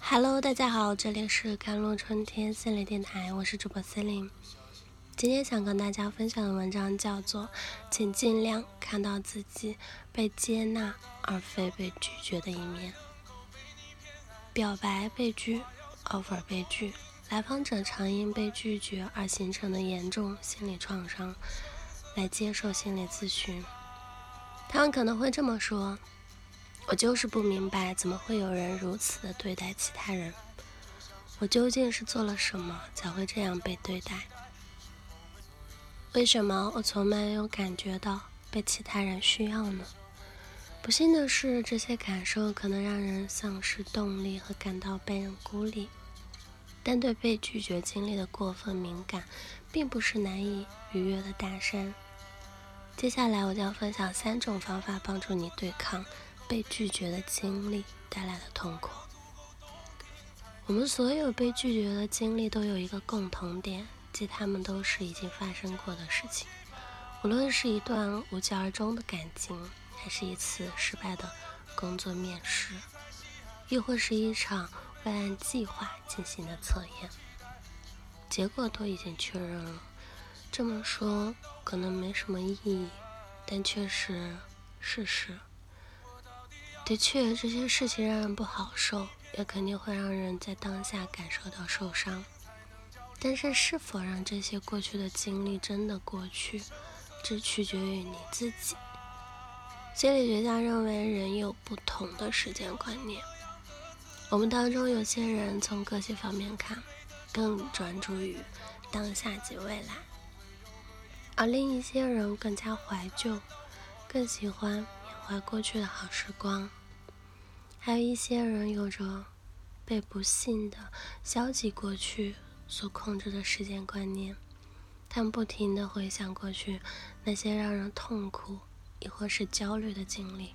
Hello，大家好，这里是甘露春天心理电台，我是主播 c e l i n e 今天想跟大家分享的文章叫做《请尽量看到自己被接纳而非被拒绝的一面》。表白被拒，offer 被拒，来访者常因被拒绝而形成的严重心理创伤来接受心理咨询。他们可能会这么说。我就是不明白，怎么会有人如此的对待其他人？我究竟是做了什么才会这样被对待？为什么我从没有感觉到被其他人需要呢？不幸的是，这些感受可能让人丧失动力和感到被人孤立。但对被拒绝经历的过分敏感，并不是难以逾越的大山。接下来，我将分享三种方法，帮助你对抗。被拒绝的经历带来的痛苦。我们所有被拒绝的经历都有一个共同点，即它们都是已经发生过的事情。无论是一段无疾而终的感情，还是一次失败的工作面试，亦或是一场未按计划进行的测验，结果都已经确认了。这么说可能没什么意义，但却是事实。的确，这些事情让人不好受，也肯定会让人在当下感受到受伤。但是，是否让这些过去的经历真的过去，只取决于你自己。心理学家认为，人有不同的时间观念。我们当中有些人从个性方面看，更专注于当下及未来，而另一些人更加怀旧，更喜欢。怀过去的好时光，还有一些人有着被不幸的消极过去所控制的时间观念，他们不停的回想过去那些让人痛苦亦或是焦虑的经历，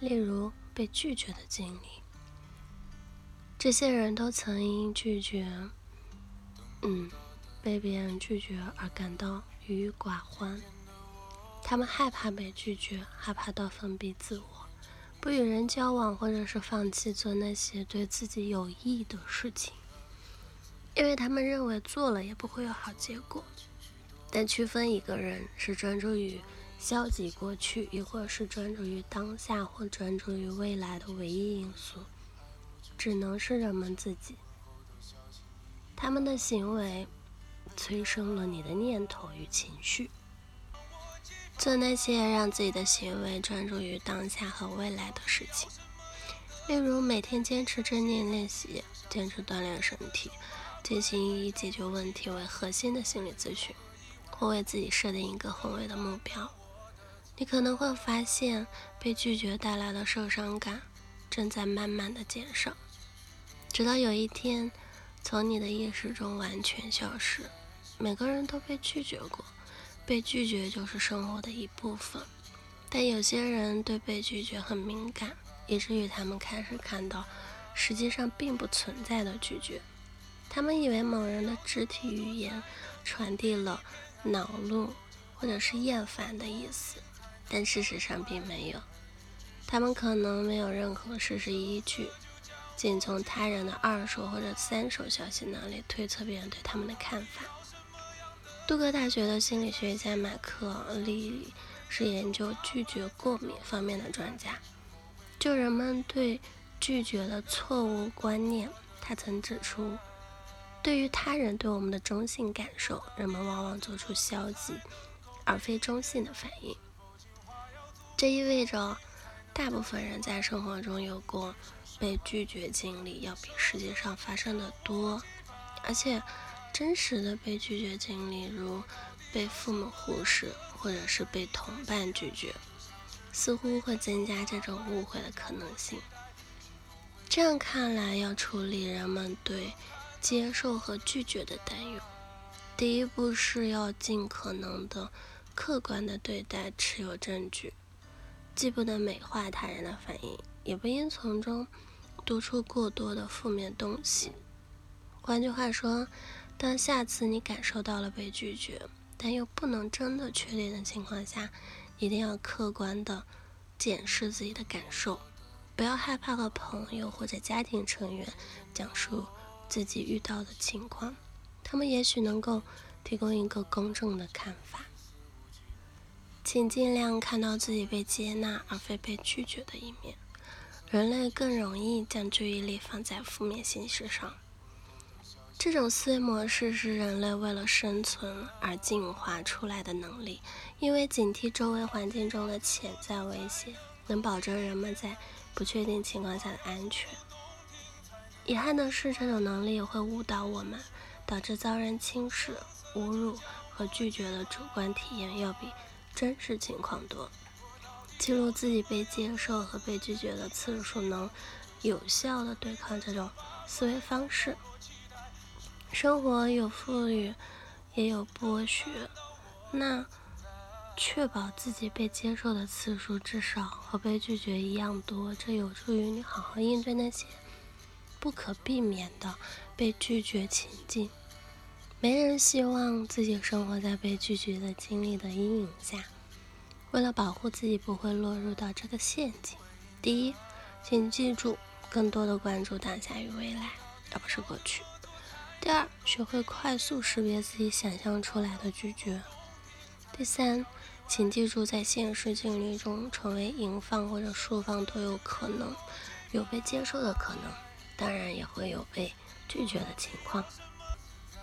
例如被拒绝的经历。这些人都曾因拒绝，嗯，被别人拒绝而感到郁郁寡欢。他们害怕被拒绝，害怕到封闭自我，不与人交往，或者是放弃做那些对自己有益的事情，因为他们认为做了也不会有好结果。但区分一个人是专注于消极过去，亦或是专注于当下，或专注于未来的唯一因素，只能是人们自己。他们的行为催生了你的念头与情绪。做那些让自己的行为专注于当下和未来的事情，例如每天坚持正念练习，坚持锻炼身体，进行以解决问题为核心的心理咨询，或为自己设定一个宏伟的目标。你可能会发现，被拒绝带来的受伤感正在慢慢的减少，直到有一天，从你的意识中完全消失。每个人都被拒绝过。被拒绝就是生活的一部分，但有些人对被拒绝很敏感，以至于他们开始看到实际上并不存在的拒绝。他们以为某人的肢体语言传递了恼怒或者是厌烦的意思，但事实上并没有。他们可能没有任何事实依据，仅从他人的二手或者三手消息那里推测别人对他们的看法。杜克大学的心理学家马克利是研究拒绝过敏方面的专家。就人们对拒绝的错误观念，他曾指出，对于他人对我们的中性感受，人们往往做出消极而非中性的反应。这意味着，大部分人在生活中有过被拒绝经历，要比实际上发生的多，而且。真实的被拒绝经历，如被父母忽视，或者是被同伴拒绝，似乎会增加这种误会的可能性。这样看来，要处理人们对接受和拒绝的担忧，第一步是要尽可能的客观的对待持有证据，既不能美化他人的反应，也不应从中读出过多的负面东西。换句话说。当下次你感受到了被拒绝，但又不能真的确定的情况下，一定要客观的检视自己的感受，不要害怕和朋友或者家庭成员讲述自己遇到的情况，他们也许能够提供一个公正的看法。请尽量看到自己被接纳而非被拒绝的一面。人类更容易将注意力放在负面信息上，这种思维模式是人类为了生存而进化出来的能力，因为警惕周围环境中的潜在威胁，能保证人们在。不确定情况下的安全。遗憾的是，这种能力也会误导我们，导致遭人轻视、侮辱和拒绝的主观体验要比真实情况多。记录自己被接受和被拒绝的次数，能有效的对抗这种思维方式。生活有富裕，也有剥削，那。确保自己被接受的次数至少和被拒绝一样多，这有助于你好好应对那些不可避免的被拒绝情境。没人希望自己生活在被拒绝的经历的阴影下。为了保护自己不会落入到这个陷阱，第一，请记住更多的关注当下与未来，而不是过去。第二，学会快速识别自己想象出来的拒绝。第三。请记住，在现实经历中，成为赢方或者输方都有可能，有被接受的可能，当然也会有被拒绝的情况。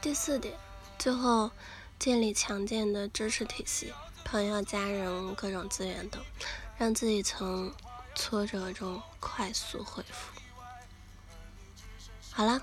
第四点，最后建立强健的支持体系，朋友、家人、各种资源等，让自己从挫折中快速恢复。好了，